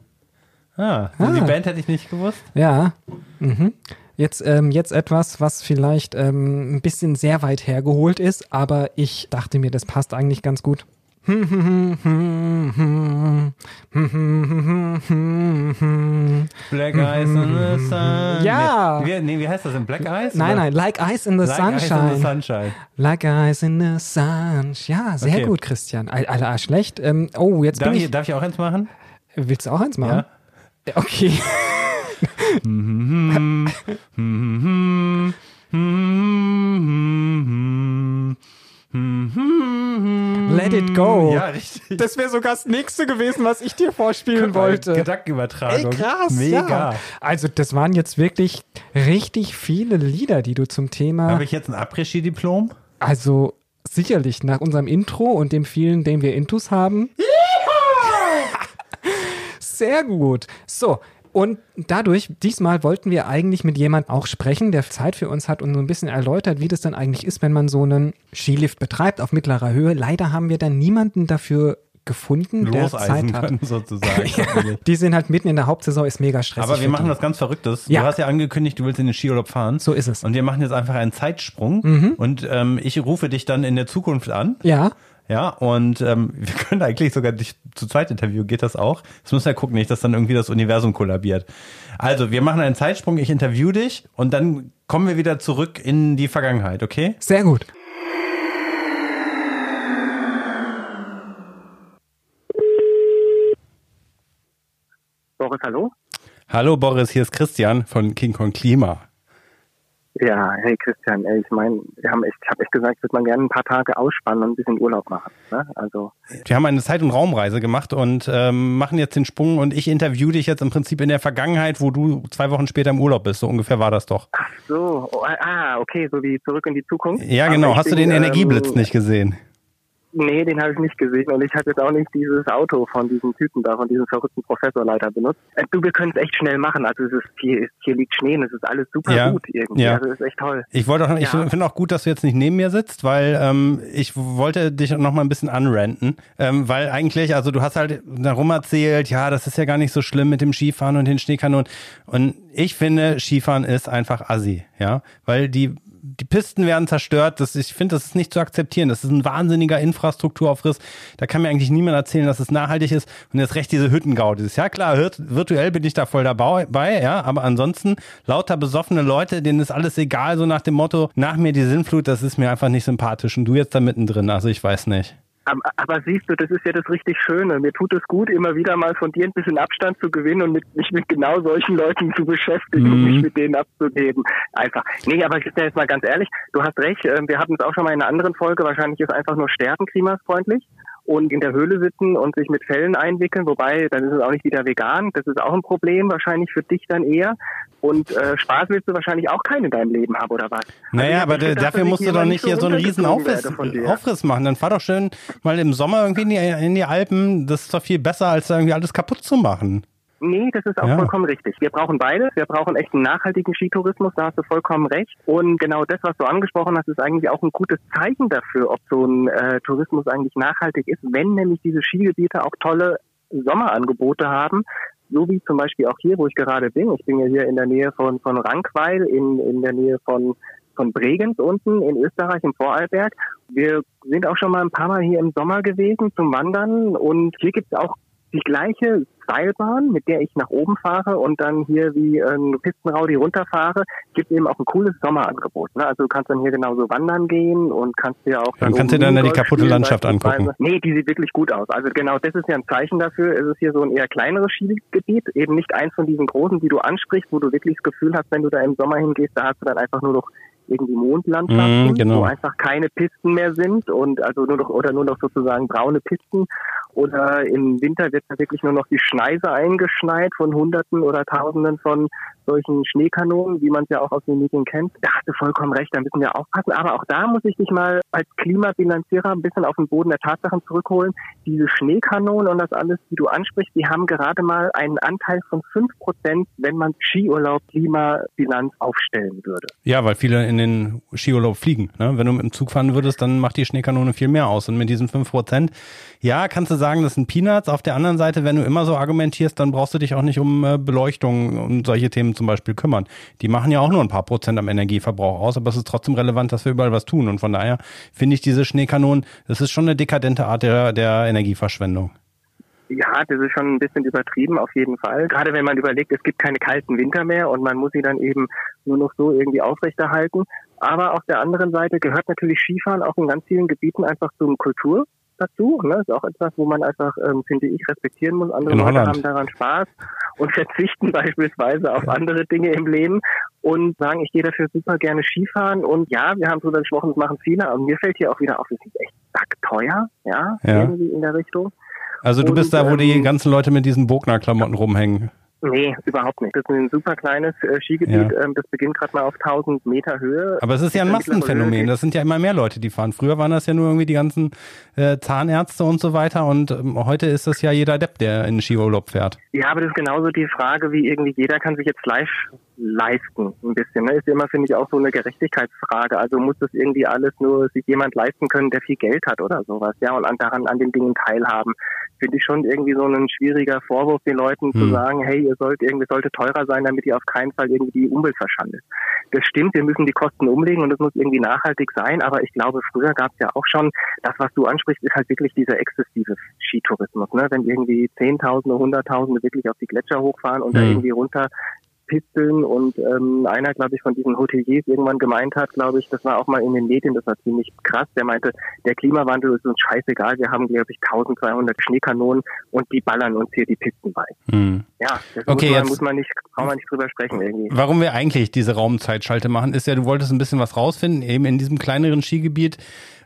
Ah, so die Band hätte ich nicht gewusst. Ja. Mhm. Jetzt, ähm, jetzt etwas, was vielleicht ähm, ein bisschen sehr weit hergeholt ist, aber ich dachte mir, das passt eigentlich ganz gut. Black Eyes in the Sun. Ja. Nee, wie, nee, wie heißt das denn? Black Eyes? Nein, oder? nein, like ice in the Like Eyes sunshine. in the Sunshine. Like ice in the sun. Ja, sehr Okay. gut, Christian. Al- Alter, schlecht. Ähm, oh, jetzt Darf bin ich, ich. darf ich auch eins machen? Willst du auch eins machen? Okay. it go. Ja, richtig. Das wäre sogar das nächste gewesen, was ich dir vorspielen wollte. Gedankenübertragung. Ey, krass. Mega. Ja. Also, das waren jetzt wirklich richtig viele Lieder, die du zum Thema. Habe ich jetzt ein Après-Ski-Diplom? Also, sicherlich nach unserem Intro und dem vielen, den wir Intus haben. Sehr gut. So. Und dadurch, diesmal wollten wir eigentlich mit jemand auch sprechen, der Zeit für uns hat und so ein bisschen erläutert, wie das dann eigentlich ist, wenn man so einen Skilift betreibt auf mittlerer Höhe. Leider haben wir dann niemanden dafür gefunden, der Zeit hat. sozusagen. Die sind halt mitten in der Hauptsaison, ist mega stressig. Aber wir machen was ganz Verrücktes. Ja. Du hast ja angekündigt, du willst in den Skiurlaub fahren. So ist es. Und wir machen jetzt einfach einen Zeitsprung. Mhm. Und ähm, ich rufe dich dann in der Zukunft an. Ja, Ja, und ähm, wir können eigentlich sogar dich zu zweit interviewen, geht das auch? Das müssen wir gucken, nicht, dass dann irgendwie das Universum kollabiert. Also, wir machen einen Zeitsprung, ich interview dich und dann kommen wir wieder zurück in die Vergangenheit, okay? sehr gut. Boris, hallo? Hallo Boris, hier ist Christian von King Kong Klima. Ja, hey Christian, ey, ich meine, wir haben echt, ich habe echt gesagt, ich würde mal gerne ein paar Tage ausspannen und ein bisschen Urlaub machen. Ne? Also, Wir haben eine Zeit- und Raumreise gemacht und ähm, machen jetzt den Sprung und ich interview dich jetzt im Prinzip in der Vergangenheit, wo du zwei Wochen später im Urlaub bist. So ungefähr war das doch. ach so, oh, ah, okay, so wie zurück in die Zukunft. Ja, genau. Hast du den Energieblitz ähm, nicht gesehen? Nee, den habe ich nicht gesehen und ich habe jetzt auch nicht dieses Auto von diesem Typen da, von diesem verrückten Professorleiter benutzt. Äh, du, wir können es echt schnell machen. Also es ist hier, hier liegt Schnee und es ist alles super Ja, gut irgendwie. ja. Also es ist echt toll. Ich wollte auch, ich Ja. finde auch gut, dass du jetzt nicht neben mir sitzt, weil ähm, ich wollte dich noch mal ein bisschen anrenten, ähm, weil eigentlich, also du hast halt darum erzählt, ja, das ist ja gar nicht so schlimm mit dem Skifahren und den Schneekanonen. Und ich finde, Skifahren ist einfach assi, ja, weil die die Pisten werden zerstört. Das, ich finde, das ist nicht zu akzeptieren. Das ist ein wahnsinniger Infrastrukturaufriss. Da kann mir eigentlich niemand erzählen, dass es nachhaltig ist. Und jetzt recht diese Hüttengau. Dieses, ja klar, virt- virtuell bin ich da voll dabei, ja, aber ansonsten lauter besoffene Leute, denen ist alles egal, so nach dem Motto, nach mir die Sinnflut, das ist mir einfach nicht sympathisch. Und du jetzt da mittendrin, also ich weiß nicht. Aber, aber siehst du, das ist ja das richtig Schöne. Mir tut es gut, immer wieder mal von dir ein bisschen Abstand zu gewinnen und mit, mich mit genau solchen Leuten zu beschäftigen und Mhm. mich mit denen abzugeben. Einfach. Nee, aber Christian, jetzt mal ganz ehrlich, du hast recht, äh, wir hatten es auch schon mal in einer anderen Folge, wahrscheinlich ist einfach nur Sterben klimafreundlich und in der Höhle sitzen und sich mit Fellen einwickeln, wobei, dann ist es auch nicht wieder vegan, das ist auch ein Problem, wahrscheinlich für dich dann eher. Und äh, Spaß willst du wahrscheinlich auch keinen in deinem Leben haben, oder was? Also Naja, hab aber gedacht, dafür musst du doch nicht hier so einen riesen Aufriss. Aufriss machen. Dann fahr doch schön mal im Sommer irgendwie in die, in die Alpen. Das ist doch viel besser, als irgendwie alles kaputt zu machen. Nee, das ist auch Ja. vollkommen richtig. Wir brauchen beides. Wir brauchen echt einen nachhaltigen Skitourismus, da hast du vollkommen recht. Und genau das, was du angesprochen hast, ist eigentlich auch ein gutes Zeichen dafür, ob so ein äh, Tourismus eigentlich nachhaltig ist, wenn nämlich diese Skigebiete auch tolle Sommerangebote haben. So wie zum Beispiel auch hier, wo ich gerade bin. Ich bin ja hier in der Nähe von, von Rankweil, in, in der Nähe von, von Bregenz unten in Österreich im Vorarlberg. Wir sind auch schon mal ein paar Mal hier im Sommer gewesen zum Wandern und hier gibt es auch die gleiche Seilbahn, mit der ich nach oben fahre und dann hier wie ein Pistenraudi runterfahre, gibt eben auch ein cooles Sommerangebot. Ne? Also du kannst dann hier genauso wandern gehen und kannst dir auch Dann dann kannst du dann ja die kaputte spielen Landschaft angucken. Nee, die sieht wirklich gut aus. Also genau das ist ja ein Zeichen dafür. Es ist hier so ein eher kleineres Skigebiet, eben nicht eins von diesen großen, die du ansprichst, wo du wirklich das Gefühl hast, wenn du da im Sommer hingehst, da hast du dann einfach nur noch irgendwie Mondlandschaften, Mhm, genau. wo einfach keine Pisten mehr sind und also nur noch oder nur noch sozusagen braune Pisten oder im Winter wird da wirklich nur noch die Schneise eingeschneit von Hunderten oder Tausenden von solchen Schneekanonen, wie man es ja auch aus den Medien kennt. Da hast du vollkommen recht, da müssen wir aufpassen. Aber auch da muss ich dich mal als Klimabilanzierer ein bisschen auf den Boden der Tatsachen zurückholen. Diese Schneekanonen und das alles, die du ansprichst, die haben gerade mal einen Anteil von fünf Prozent, wenn man Skiurlaub Klimabilanz aufstellen würde. Ja, weil viele in den Skiurlaub fliegen. Ne? Wenn du mit dem Zug fahren würdest, dann macht die Schneekanone viel mehr aus. Und mit diesen fünf Prozent, ja, kannst du sagen, das sind Peanuts. Auf der anderen Seite, wenn du immer so argumentierst, dann brauchst du dich auch nicht um äh, Beleuchtung und solche Themen zum Beispiel kümmern. Die machen ja auch nur ein paar Prozent am Energieverbrauch aus, aber es ist trotzdem relevant, dass wir überall was tun. Und von daher finde ich diese Schneekanonen, das ist schon eine dekadente Art der, der Energieverschwendung. Ja, das ist schon ein bisschen übertrieben auf jeden Fall. Gerade wenn man überlegt, es gibt keine kalten Winter mehr und man muss sie dann eben nur noch so irgendwie aufrechterhalten. Aber auf der anderen Seite gehört natürlich Skifahren auch in ganz vielen Gebieten einfach zum Kultur dazu. Ne? Ist auch etwas, wo man einfach, ähm, finde ich, respektieren muss. Andere Leute haben daran Spaß und verzichten beispielsweise auf andere Dinge im Leben und sagen, ich gehe dafür super gerne Skifahren. Und ja, wir haben drüber gesprochen, das machen viele, aber mir fällt hier auch wieder auf, es ist echt teuer, ja, ja, irgendwie in der Richtung. Also du und, bist da, wo ähm, die ganzen Leute mit diesen Bogner-Klamotten rumhängen. Nee, überhaupt nicht. Das ist ein super kleines äh, Skigebiet. Ja. Ähm, das beginnt gerade mal auf 1000 Meter Höhe. Aber es ist ja ein Massenphänomen. Das sind ja immer mehr Leute, die fahren. Früher waren das ja nur irgendwie die ganzen äh, Zahnärzte und so weiter. Und ähm, heute ist das ja jeder Depp, der in den Skiurlaub fährt. Ja, aber das ist genauso die Frage, wie irgendwie jeder kann sich jetzt live leisten, ein bisschen. Ne? Ist immer, finde ich, auch so eine Gerechtigkeitsfrage. Also muss das irgendwie alles nur sich jemand leisten können, der viel Geld hat oder sowas, ja, und an, daran an den Dingen teilhaben finde ich schon irgendwie so ein schwieriger Vorwurf, den Leuten hm. zu sagen, hey, ihr sollt irgendwie sollte teurer sein, damit ihr auf keinen Fall irgendwie die Umwelt verschandet. Das stimmt, wir müssen die Kosten umlegen und das muss irgendwie nachhaltig sein, aber ich glaube, früher gab es ja auch schon, das, was du ansprichst, ist halt wirklich dieser exzessive Skitourismus, ne? Wenn irgendwie Zehntausende, Hunderttausende wirklich auf die Gletscher hochfahren und hm. da irgendwie runter Pisteln und ähm, einer, glaube ich, von diesen Hoteliers irgendwann gemeint hat, glaube ich, das war auch mal in den Medien, das war ziemlich krass, der meinte, der Klimawandel ist uns scheißegal, wir haben, glaube ich, 1200 Schneekanonen und die ballern uns hier die Pisten bei. Hm. Ja, das okay, muss, man, muss man nicht, braucht man nicht drüber sprechen irgendwie. Warum wir eigentlich diese Raumzeitschalte machen, ist ja, du wolltest ein bisschen was rausfinden, eben in diesem kleineren Skigebiet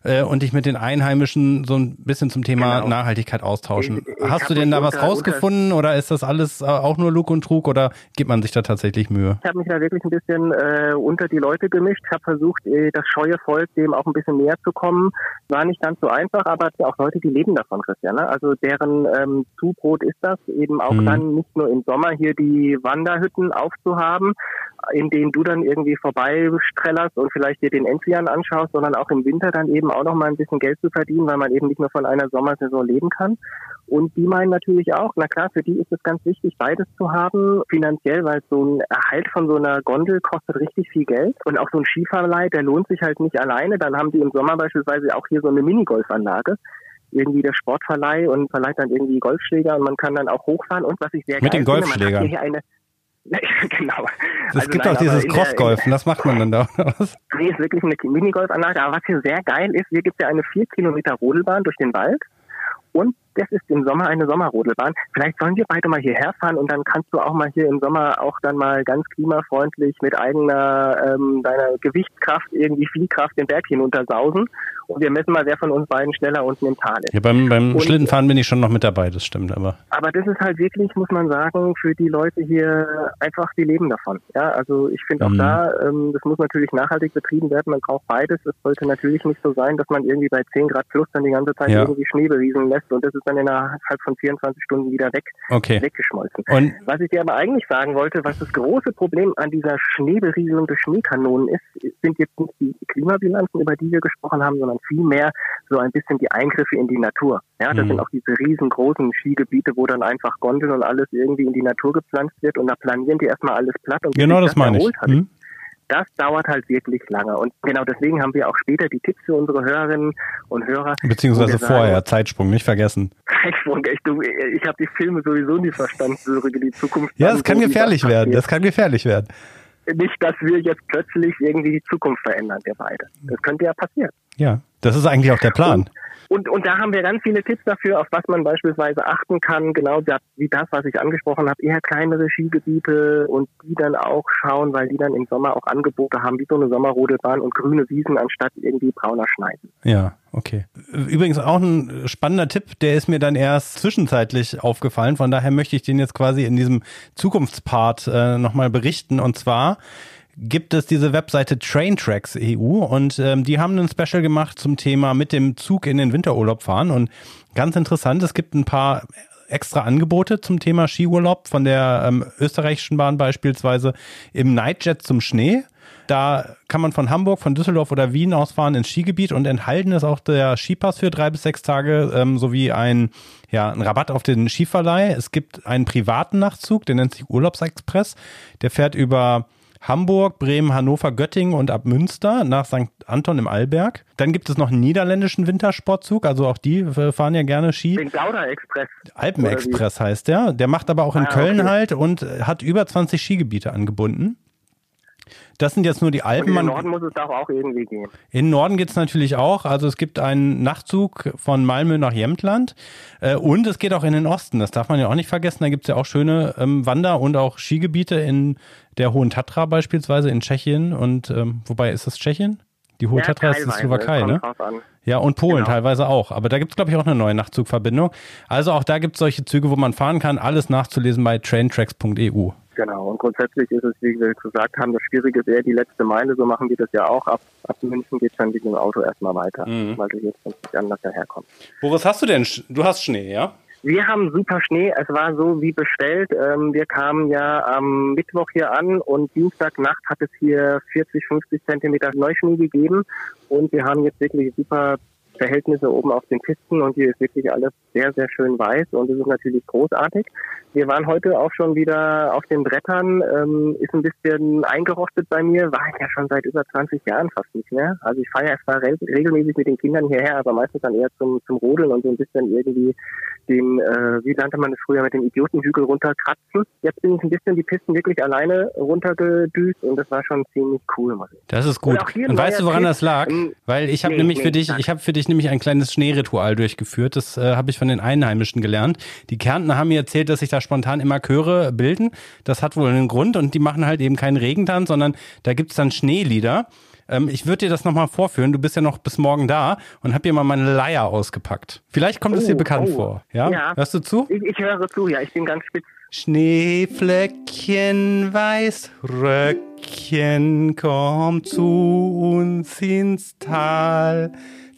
äh, und dich mit den Einheimischen so ein bisschen zum Thema genau. Nachhaltigkeit austauschen. Ich, ich Hast du denn da was rausgefunden oder ist das alles äh, auch nur Lug und Trug oder gibt man sich da tatsächlich Mühe? Ich habe mich da wirklich ein bisschen äh, unter die Leute gemischt, habe versucht, äh, das scheue Volk dem auch ein bisschen näher zu kommen. War nicht ganz so einfach, aber es auch Leute, die leben davon, Christian. Ne? Also deren ähm, Zubrot ist das, eben auch mhm. dann nicht nur im Sommer hier die Wanderhütten aufzuhaben, in denen du dann irgendwie vorbeistrellerst und vielleicht dir den Enzian anschaust, sondern auch im Winter dann eben auch noch mal ein bisschen Geld zu verdienen, weil man eben nicht nur von einer Sommersaison leben kann. Und die meinen natürlich auch, na klar, für die ist es ganz wichtig, beides zu haben, finanziell, weil so ein Erhalt von so einer Gondel kostet richtig viel Geld. Und auch so ein Skifahrleih, der lohnt sich halt nicht alleine. Dann haben die im Sommer beispielsweise auch hier so eine Minigolfanlage irgendwie der Sportverleih und verleiht dann irgendwie Golfschläger und man kann dann auch hochfahren und was ich sehr Mit geil den Golfschlägern. Finde, man hat genau. Es also gibt nein, auch dieses Crossgolfen, das macht man dann da. Was? Nee, ist wirklich eine Minigolfanlage. Aber was hier sehr geil ist, hier gibt es ja eine vier Kilometer Rodelbahn durch den Wald. Und das ist im Sommer eine Sommerrodelbahn. Vielleicht sollen wir beide mal hierher fahren und dann kannst du auch mal hier im Sommer auch dann mal ganz klimafreundlich mit eigener ähm, deiner Gewichtskraft irgendwie Fliehkraft den Berg hinuntersausen. Und wir messen mal, wer von uns beiden schneller unten im Tal ist. Ja, beim, beim und, Schlittenfahren bin ich schon noch mit dabei, das stimmt, aber. Aber das ist halt wirklich, muss man sagen, für die Leute hier einfach, die leben davon. Ja, also ich finde auch mhm. da, ähm, das muss natürlich nachhaltig betrieben werden, man braucht beides. Es sollte natürlich nicht so sein, dass man irgendwie bei 10 Grad plus dann die ganze Zeit ja. irgendwie Schnee berieseln lässt und das ist dann innerhalb von 24 Stunden wieder weg, okay. weggeschmolzen. Und was ich dir aber eigentlich sagen wollte, was das große Problem an dieser Schneeberieselung des Schneekanonen ist, sind jetzt nicht die Klimabilanzen, über die wir gesprochen haben, sondern vielmehr so ein bisschen die Eingriffe in die Natur. Ja, das mhm. sind auch diese riesengroßen Skigebiete, wo dann einfach Gondeln und alles irgendwie in die Natur gepflanzt wird und da planieren die erstmal alles platt und genau das, das meine ich. Mhm das dauert halt wirklich lange. Und genau deswegen haben wir auch später die Tipps für unsere Hörerinnen und Hörer. Beziehungsweise vorher, sagen, Zeitsprung, nicht vergessen. Zeitsprung, echt, du, ich habe die Filme sowieso nie verstanden, zurück die Zukunft. Ja, das kann gefährlich werden, das kann gefährlich werden. Nicht, dass wir jetzt plötzlich irgendwie die Zukunft verändern, wir beide. Das könnte ja passieren. Ja, das ist eigentlich auch der Plan. Und Und, da haben wir ganz viele Tipps dafür, auf was man beispielsweise achten kann, genau wie das, was ich angesprochen habe, eher kleinere Skigebiete und die dann auch schauen, weil die dann im Sommer auch Angebote haben, wie so eine Sommerrodelbahn und grüne Wiesen anstatt irgendwie brauner Schneiden. Ja, okay. Übrigens auch ein spannender Tipp, der ist mir dann erst zwischenzeitlich aufgefallen, von daher möchte ich den jetzt quasi in diesem Zukunftspart äh, nochmal berichten und zwar gibt es diese Webseite Traintracks EU und ähm, die haben ein Special gemacht zum Thema mit dem Zug in den Winterurlaub fahren und ganz interessant, es gibt ein paar extra Angebote zum Thema Skiurlaub von der ähm, österreichischen Bahn beispielsweise im Nightjet zum Schnee. Da kann man von Hamburg, von Düsseldorf oder Wien ausfahren ins Skigebiet und enthalten ist auch der Skipass für drei bis sechs Tage ähm, sowie ein, ja, ein Rabatt auf den Skiverleih. Es gibt einen privaten Nachtzug, der nennt sich Urlaubsexpress. Der fährt über Hamburg, Bremen, Hannover, Göttingen und ab Münster nach St. Anton im Allberg. Dann gibt es noch einen niederländischen Wintersportzug, also auch die fahren ja gerne Ski. Den Gouda Express. Alpenexpress heißt der. Der macht aber auch in ah, Köln okay. halt und hat über 20 Skigebiete angebunden. Das sind jetzt nur die Alpen. In Norden muss es doch auch irgendwie gehen. In Norden geht es natürlich auch. Also es gibt einen Nachtzug von Malmö nach Jämtland äh, und es geht auch in den Osten. Das darf man ja auch nicht vergessen. Da gibt es ja auch schöne ähm, Wander- und auch Skigebiete in der Hohen Tatra beispielsweise in Tschechien. Und ähm, wobei ist das Tschechien? Die Hohe ja, Tatra ist die Slowakei, ne? Ja, und Polen genau. teilweise auch. Aber da gibt es, glaube ich, auch eine neue Nachtzugverbindung. Also auch da gibt es solche Züge, wo man fahren kann. Alles nachzulesen bei traintracks.eu. Genau. Und grundsätzlich ist es, wie wir gesagt haben, das Schwierige wäre die letzte Meile. So machen wir das ja auch. Ab, ab München geht es dann mit dem Auto erstmal weiter, mhm. weil du jetzt nicht anders daherkommst. Boris, hast du denn, du hast Schnee, ja? Wir haben super Schnee. Es war so wie bestellt. Ähm, wir kamen ja am Mittwoch hier an und Dienstagnacht hat es hier 40, 50 Zentimeter Neuschnee gegeben. Und wir haben jetzt wirklich super Verhältnisse oben auf den Pisten und hier ist wirklich alles sehr, sehr schön weiß und es ist natürlich großartig. Wir waren heute auch schon wieder auf den Brettern, ähm, ist ein bisschen eingerostet bei mir, war ich ja schon seit über 20 Jahren fast nicht mehr. Also ich fahre ja zwar re regelmäßig mit den Kindern hierher, aber meistens dann eher zum, zum Rodeln und so ein bisschen irgendwie den, äh, wie nannte man es früher, mit dem Idiotenhügel runterkratzen. Jetzt bin ich ein bisschen die Pisten wirklich alleine runtergedüst und das war schon ziemlich cool. Das ist gut. Und, und weißt du, woran das lag? Ähm, Weil ich habe nee, nämlich nee, für dich, ich habe für dich nämlich ein kleines Schneeritual durchgeführt. Das äh, habe ich von den Einheimischen gelernt. Die Kärntner haben mir erzählt, dass sich da spontan immer Chöre bilden. Das hat wohl einen Grund und die machen halt eben keinen Regentanz, sondern da gibt's dann Schneelieder. Ähm, ich würde dir das nochmal vorführen. Du bist ja noch bis morgen da und hab hier mal meine Leier ausgepackt. Vielleicht kommt es dir oh, bekannt oh. vor. Ja? ja? Hörst du zu? Ich, ich höre zu, ja. Ich bin ganz spitz. Schneeflöckchen, Weißröckchen, komm zu uns ins Tal.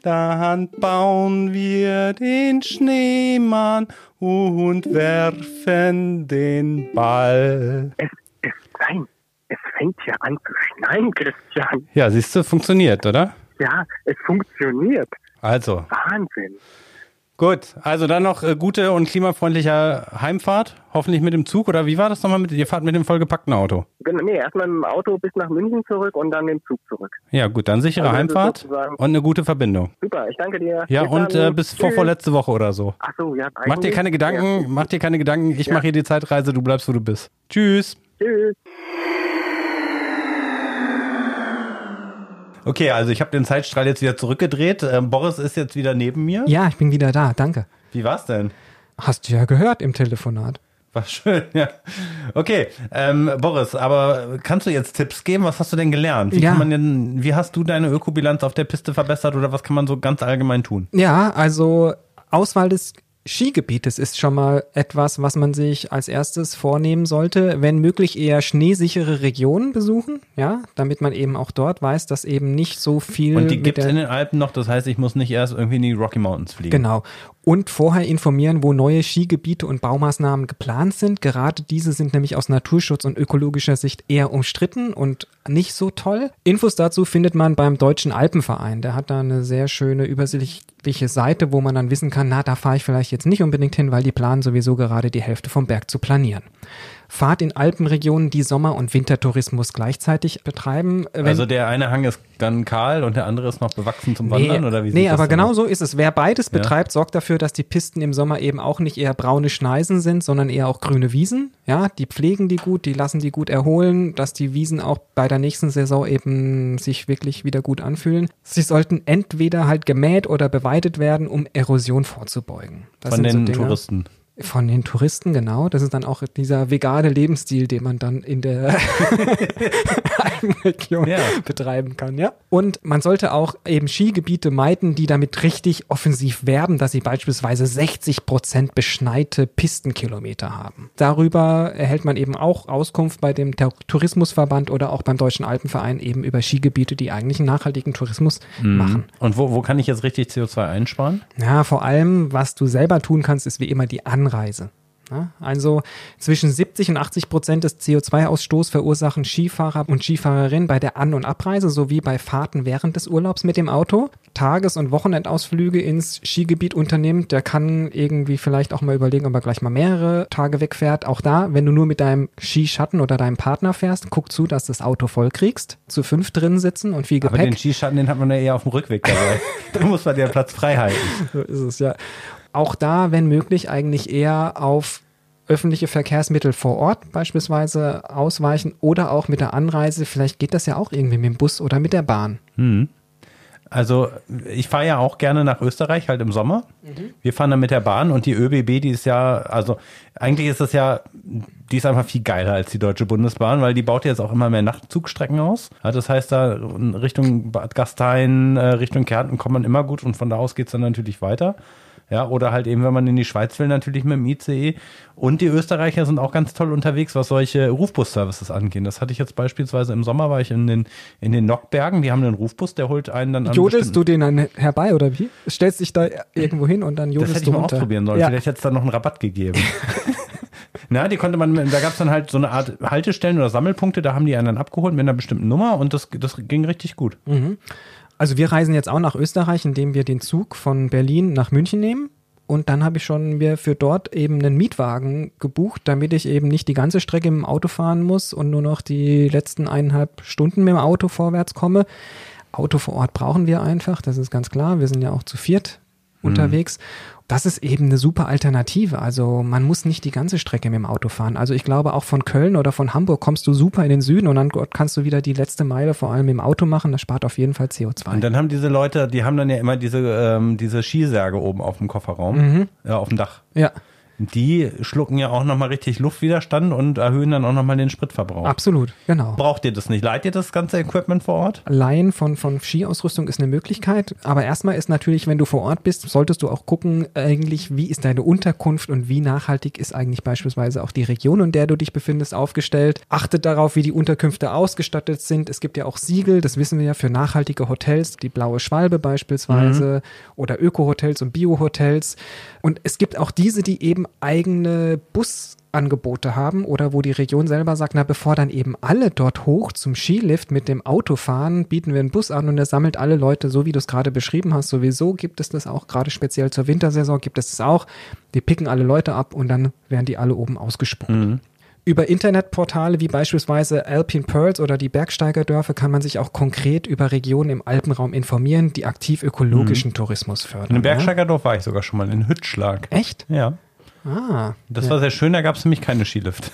Dann bauen wir den Schneemann und werfen den Ball. Es, es, nein, es fängt ja an zu schneien, Christian. Ja, siehst du, funktioniert, oder? Ja, es funktioniert. Also. Wahnsinn. Gut, also dann noch äh, gute und klimafreundliche Heimfahrt, hoffentlich mit dem Zug oder wie war das nochmal mit, ihr fahrt mit dem vollgepackten Auto? Nee, erstmal mit dem Auto bis nach München zurück und dann mit dem Zug zurück. Ja gut, dann sichere also Heimfahrt und eine gute Verbindung. Super, ich danke dir. Ja bis und äh, bis vor vorletzte Woche oder so. Ach so, ja. Mach dir keine Gedanken, ja. mach dir keine Gedanken, ich ja. mache hier die Zeitreise, du bleibst wo du bist. Tschüss. Tschüss. Okay, also ich habe den Zeitstrahl jetzt wieder zurückgedreht. Ähm, Boris ist jetzt wieder neben mir. Ja, ich bin wieder da, danke. Wie war's denn? Hast du ja gehört im Telefonat. War schön, ja. Okay, ähm, Boris, aber kannst du jetzt Tipps geben? Was hast du denn gelernt? Wie ja. kann man denn, wie hast du deine Ökobilanz auf der Piste verbessert oder was kann man so ganz allgemein tun? Ja, also Auswahl des Skigebietes ist schon mal etwas, was man sich als erstes vornehmen sollte. Wenn möglich eher schneesichere Regionen besuchen, ja, damit man eben auch dort weiß, dass eben nicht so viel. Und die gibt es in den Alpen noch, das heißt, ich muss nicht erst irgendwie in die Rocky Mountains fliegen. Genau und vorher informieren, wo neue Skigebiete und Baumaßnahmen geplant sind. Gerade diese sind nämlich aus Naturschutz und ökologischer Sicht eher umstritten und nicht so toll. Infos dazu findet man beim Deutschen Alpenverein. Der hat da eine sehr schöne übersichtliche Seite, wo man dann wissen kann, na, da fahre ich vielleicht jetzt nicht unbedingt hin, weil die planen sowieso gerade die Hälfte vom Berg zu planieren. Fahrt in Alpenregionen, die Sommer- und Wintertourismus gleichzeitig betreiben. Wenn, also der eine Hang ist dann kahl und der andere ist noch bewachsen zum Wandern nee, oder wie Nee, aber genau so ist es. Wer beides ja. betreibt, sorgt dafür, dass die Pisten im Sommer eben auch nicht eher braune Schneisen sind, sondern eher auch grüne Wiesen. Ja, die pflegen die gut, die lassen die gut erholen, dass die Wiesen auch bei der nächsten Saison eben sich wirklich wieder gut anfühlen. Sie sollten entweder halt gemäht oder beweidet werden, um Erosion vorzubeugen. Das Von den so Touristen. Von den Touristen, genau. Das ist dann auch dieser vegane Lebensstil, den man dann in der Alpenregion ja. betreiben kann, ja. Und man sollte auch eben Skigebiete meiden, die damit richtig offensiv werben, dass sie beispielsweise 60 Prozent beschneite Pistenkilometer haben. Darüber erhält man eben auch Auskunft bei dem Tourismusverband oder auch beim Deutschen Alpenverein eben über Skigebiete, die eigentlich einen nachhaltigen Tourismus mhm. machen. Und wo, wo kann ich jetzt richtig CO2 einsparen? Ja, vor allem, was du selber tun kannst, ist wie immer die Anreise Anreise. Also zwischen 70 und 80 Prozent des CO2-Ausstoßes verursachen Skifahrer und Skifahrerinnen bei der An- und Abreise sowie bei Fahrten während des Urlaubs mit dem Auto. Tages- und Wochenendausflüge ins Skigebiet unternimmt, der kann irgendwie vielleicht auch mal überlegen, ob er gleich mal mehrere Tage wegfährt. Auch da, wenn du nur mit deinem Skischatten oder deinem Partner fährst, guck zu, dass du das Auto voll kriegst. Zu fünf drin sitzen und viel Gepäck. Aber den Skischatten, den hat man ja eher auf dem Rückweg dabei. da muss man den Platz frei halten. So ist es, ja auch da, wenn möglich, eigentlich eher auf öffentliche Verkehrsmittel vor Ort beispielsweise ausweichen oder auch mit der Anreise. Vielleicht geht das ja auch irgendwie mit dem Bus oder mit der Bahn. Hm. Also ich fahre ja auch gerne nach Österreich, halt im Sommer. Mhm. Wir fahren dann mit der Bahn und die ÖBB, die ist ja, also eigentlich ist das ja, die ist einfach viel geiler als die Deutsche Bundesbahn, weil die baut jetzt auch immer mehr Nachtzugstrecken aus. das heißt, da Richtung Bad Gastein, äh, Richtung Kärnten kommt man immer gut und von da aus geht es dann natürlich weiter. Ja, oder halt eben, wenn man in die Schweiz will, natürlich mit dem ICE. Und die Österreicher sind auch ganz toll unterwegs, was solche Rufbus-Services angeht. Das hatte ich jetzt beispielsweise im Sommer, war ich in den, in den Nockbergen, die haben einen Rufbus, der holt einen dann an. Jodelst du den dann herbei oder wie? Stellst dich da irgendwo hin und dann jodelst du Das hätte ich mal runter. ausprobieren sollen. Ja. Vielleicht hätte es da noch einen Rabatt gegeben. Na, die konnte man, da gab es dann halt so eine Art Haltestellen oder Sammelpunkte, da haben die einen dann abgeholt mit einer bestimmten Nummer und das, das ging richtig gut. Mhm. Also wir reisen jetzt auch nach Österreich, indem wir den Zug von Berlin nach München nehmen. Und dann habe ich schon mir für dort eben einen Mietwagen gebucht, damit ich eben nicht die ganze Strecke im Auto fahren muss und nur noch die letzten eineinhalb Stunden mit dem Auto vorwärts komme. Auto vor Ort brauchen wir einfach, das ist ganz klar. Wir sind ja auch zu viert mhm. unterwegs das ist eben eine super Alternative. Also man muss nicht die ganze Strecke mit dem Auto fahren. Also ich glaube, auch von Köln oder von Hamburg kommst du super in den Süden und dann kannst du wieder die letzte Meile vor allem im Auto machen. Das spart auf jeden Fall CO2. Und dann haben diese Leute, die haben dann ja immer diese, ähm, diese Skisärge oben auf dem Kofferraum, mhm. ja, auf dem Dach. Ja die schlucken ja auch nochmal richtig Luftwiderstand und erhöhen dann auch nochmal den Spritverbrauch. Absolut, genau. Braucht ihr das nicht? Leiht ihr das ganze Equipment vor Ort? Leihen von, von Skiausrüstung ist eine Möglichkeit, aber erstmal ist natürlich, wenn du vor Ort bist, solltest du auch gucken, eigentlich, wie ist deine Unterkunft und wie nachhaltig ist eigentlich beispielsweise auch die Region, in der du dich befindest, aufgestellt. Achtet darauf, wie die Unterkünfte ausgestattet sind. Es gibt ja auch Siegel, das wissen wir ja, für nachhaltige Hotels, die Blaue Schwalbe beispielsweise mhm. oder Öko-Hotels und Bio-Hotels. Und es gibt auch diese, die eben eigene Busangebote haben oder wo die Region selber sagt, na bevor dann eben alle dort hoch zum Skilift mit dem Auto fahren, bieten wir einen Bus an und der sammelt alle Leute, so wie du es gerade beschrieben hast. Sowieso gibt es das auch, gerade speziell zur Wintersaison gibt es das auch. Die picken alle Leute ab und dann werden die alle oben ausgespuckt. Mhm. Über Internetportale wie beispielsweise Alpine Pearls oder die Bergsteigerdörfer kann man sich auch konkret über Regionen im Alpenraum informieren, die aktiv ökologischen mhm. Tourismus fördern. In einem Bergsteigerdorf war ich sogar schon mal in Hüttschlag. Echt? Ja. Ah. Das ja. war sehr schön, da gab es nämlich keine Skilift.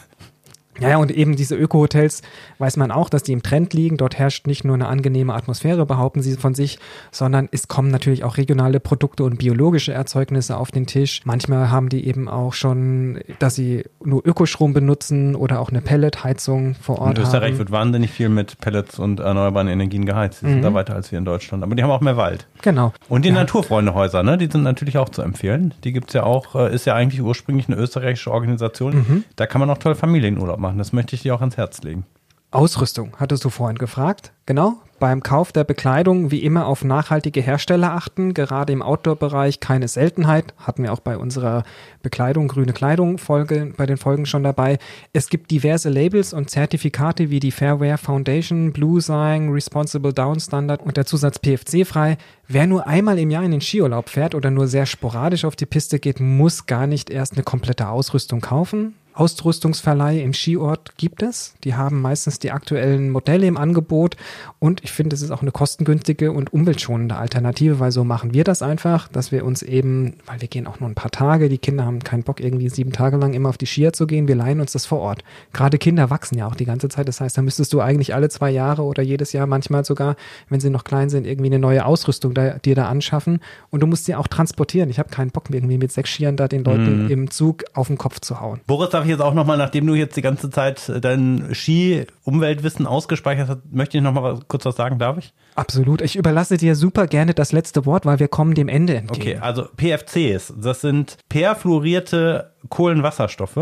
Ja, ja, und eben diese Öko-Hotels weiß man auch, dass die im Trend liegen. Dort herrscht nicht nur eine angenehme Atmosphäre, behaupten sie von sich, sondern es kommen natürlich auch regionale Produkte und biologische Erzeugnisse auf den Tisch. Manchmal haben die eben auch schon, dass sie nur Ökostrom benutzen oder auch eine Pelletheizung vor Ort. In Österreich haben. wird wahnsinnig viel mit Pellets und erneuerbaren Energien geheizt. Die mhm. sind da weiter als wir in Deutschland. Aber die haben auch mehr Wald. Genau. Und die ja. Naturfreundehäuser, ne? Die sind natürlich auch zu empfehlen. Die gibt's ja auch, äh, ist ja eigentlich ursprünglich eine österreichische Organisation. Mhm. Da kann man auch toll Familienurlaub machen machen. Das möchte ich dir auch ans Herz legen. Ausrüstung, hattest du vorhin gefragt. Genau, beim Kauf der Bekleidung wie immer auf nachhaltige Hersteller achten, gerade im Outdoor-Bereich keine Seltenheit, hatten wir auch bei unserer Bekleidung, grüne Kleidung Folge, bei den Folgen schon dabei. Es gibt diverse Labels und Zertifikate wie die Fairwear Foundation, Blue Sign, Responsible Down Standard und der Zusatz PFC frei. Wer nur einmal im Jahr in den Skiurlaub fährt oder nur sehr sporadisch auf die Piste geht, muss gar nicht erst eine komplette Ausrüstung kaufen Ausrüstungsverleih im Skiort gibt es. Die haben meistens die aktuellen Modelle im Angebot und ich finde, es ist auch eine kostengünstige und umweltschonende Alternative, weil so machen wir das einfach, dass wir uns eben, weil wir gehen auch nur ein paar Tage, die Kinder haben keinen Bock, irgendwie sieben Tage lang immer auf die Skier zu gehen, wir leihen uns das vor Ort. Gerade Kinder wachsen ja auch die ganze Zeit, das heißt, da müsstest du eigentlich alle zwei Jahre oder jedes Jahr manchmal sogar, wenn sie noch klein sind, irgendwie eine neue Ausrüstung da, dir da anschaffen und du musst sie auch transportieren. Ich habe keinen Bock, irgendwie mit sechs Skiern da den Leuten mhm. im Zug auf den Kopf zu hauen. Boris, darf ich jetzt auch nochmal, nachdem du jetzt die ganze Zeit dein Ski-Umweltwissen ausgespeichert hast, möchte ich nochmal kurz was sagen, darf ich? Absolut. Ich überlasse dir super gerne das letzte Wort, weil wir kommen dem Ende entgegen. Okay, also PFCs, das sind perfluorierte Kohlenwasserstoffe.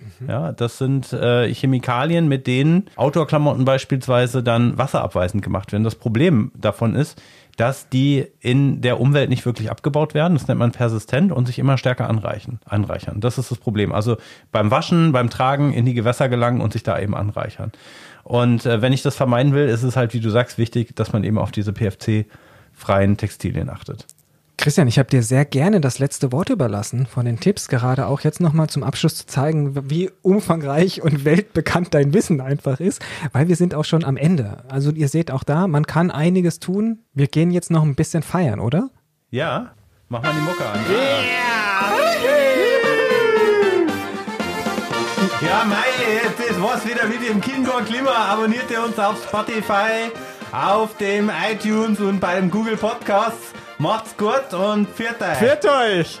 Mhm. Ja, das sind äh, Chemikalien, mit denen Outdoor-Klamotten beispielsweise dann wasserabweisend gemacht werden. Das Problem davon ist, dass die in der Umwelt nicht wirklich abgebaut werden. Das nennt man persistent und sich immer stärker anreichen, anreichern. Das ist das Problem. Also beim Waschen, beim Tragen in die Gewässer gelangen und sich da eben anreichern. Und äh, wenn ich das vermeiden will, ist es halt, wie du sagst, wichtig, dass man eben auf diese PFC-freien Textilien achtet. Christian, ich habe dir sehr gerne das letzte Wort überlassen von den Tipps, gerade auch jetzt nochmal zum Abschluss zu zeigen, wie umfangreich und weltbekannt dein Wissen einfach ist, weil wir sind auch schon am Ende. Also ihr seht auch da, man kann einiges tun. Wir gehen jetzt noch ein bisschen feiern, oder? Ja, mach mal die Mucke an. Ja, ja mei, das war's wieder mit dem King Kong Klima. Abonniert ihr uns auf Spotify, auf dem iTunes und beim Google Podcasts. Macht's gut und pfiat euch. Pfiat euch.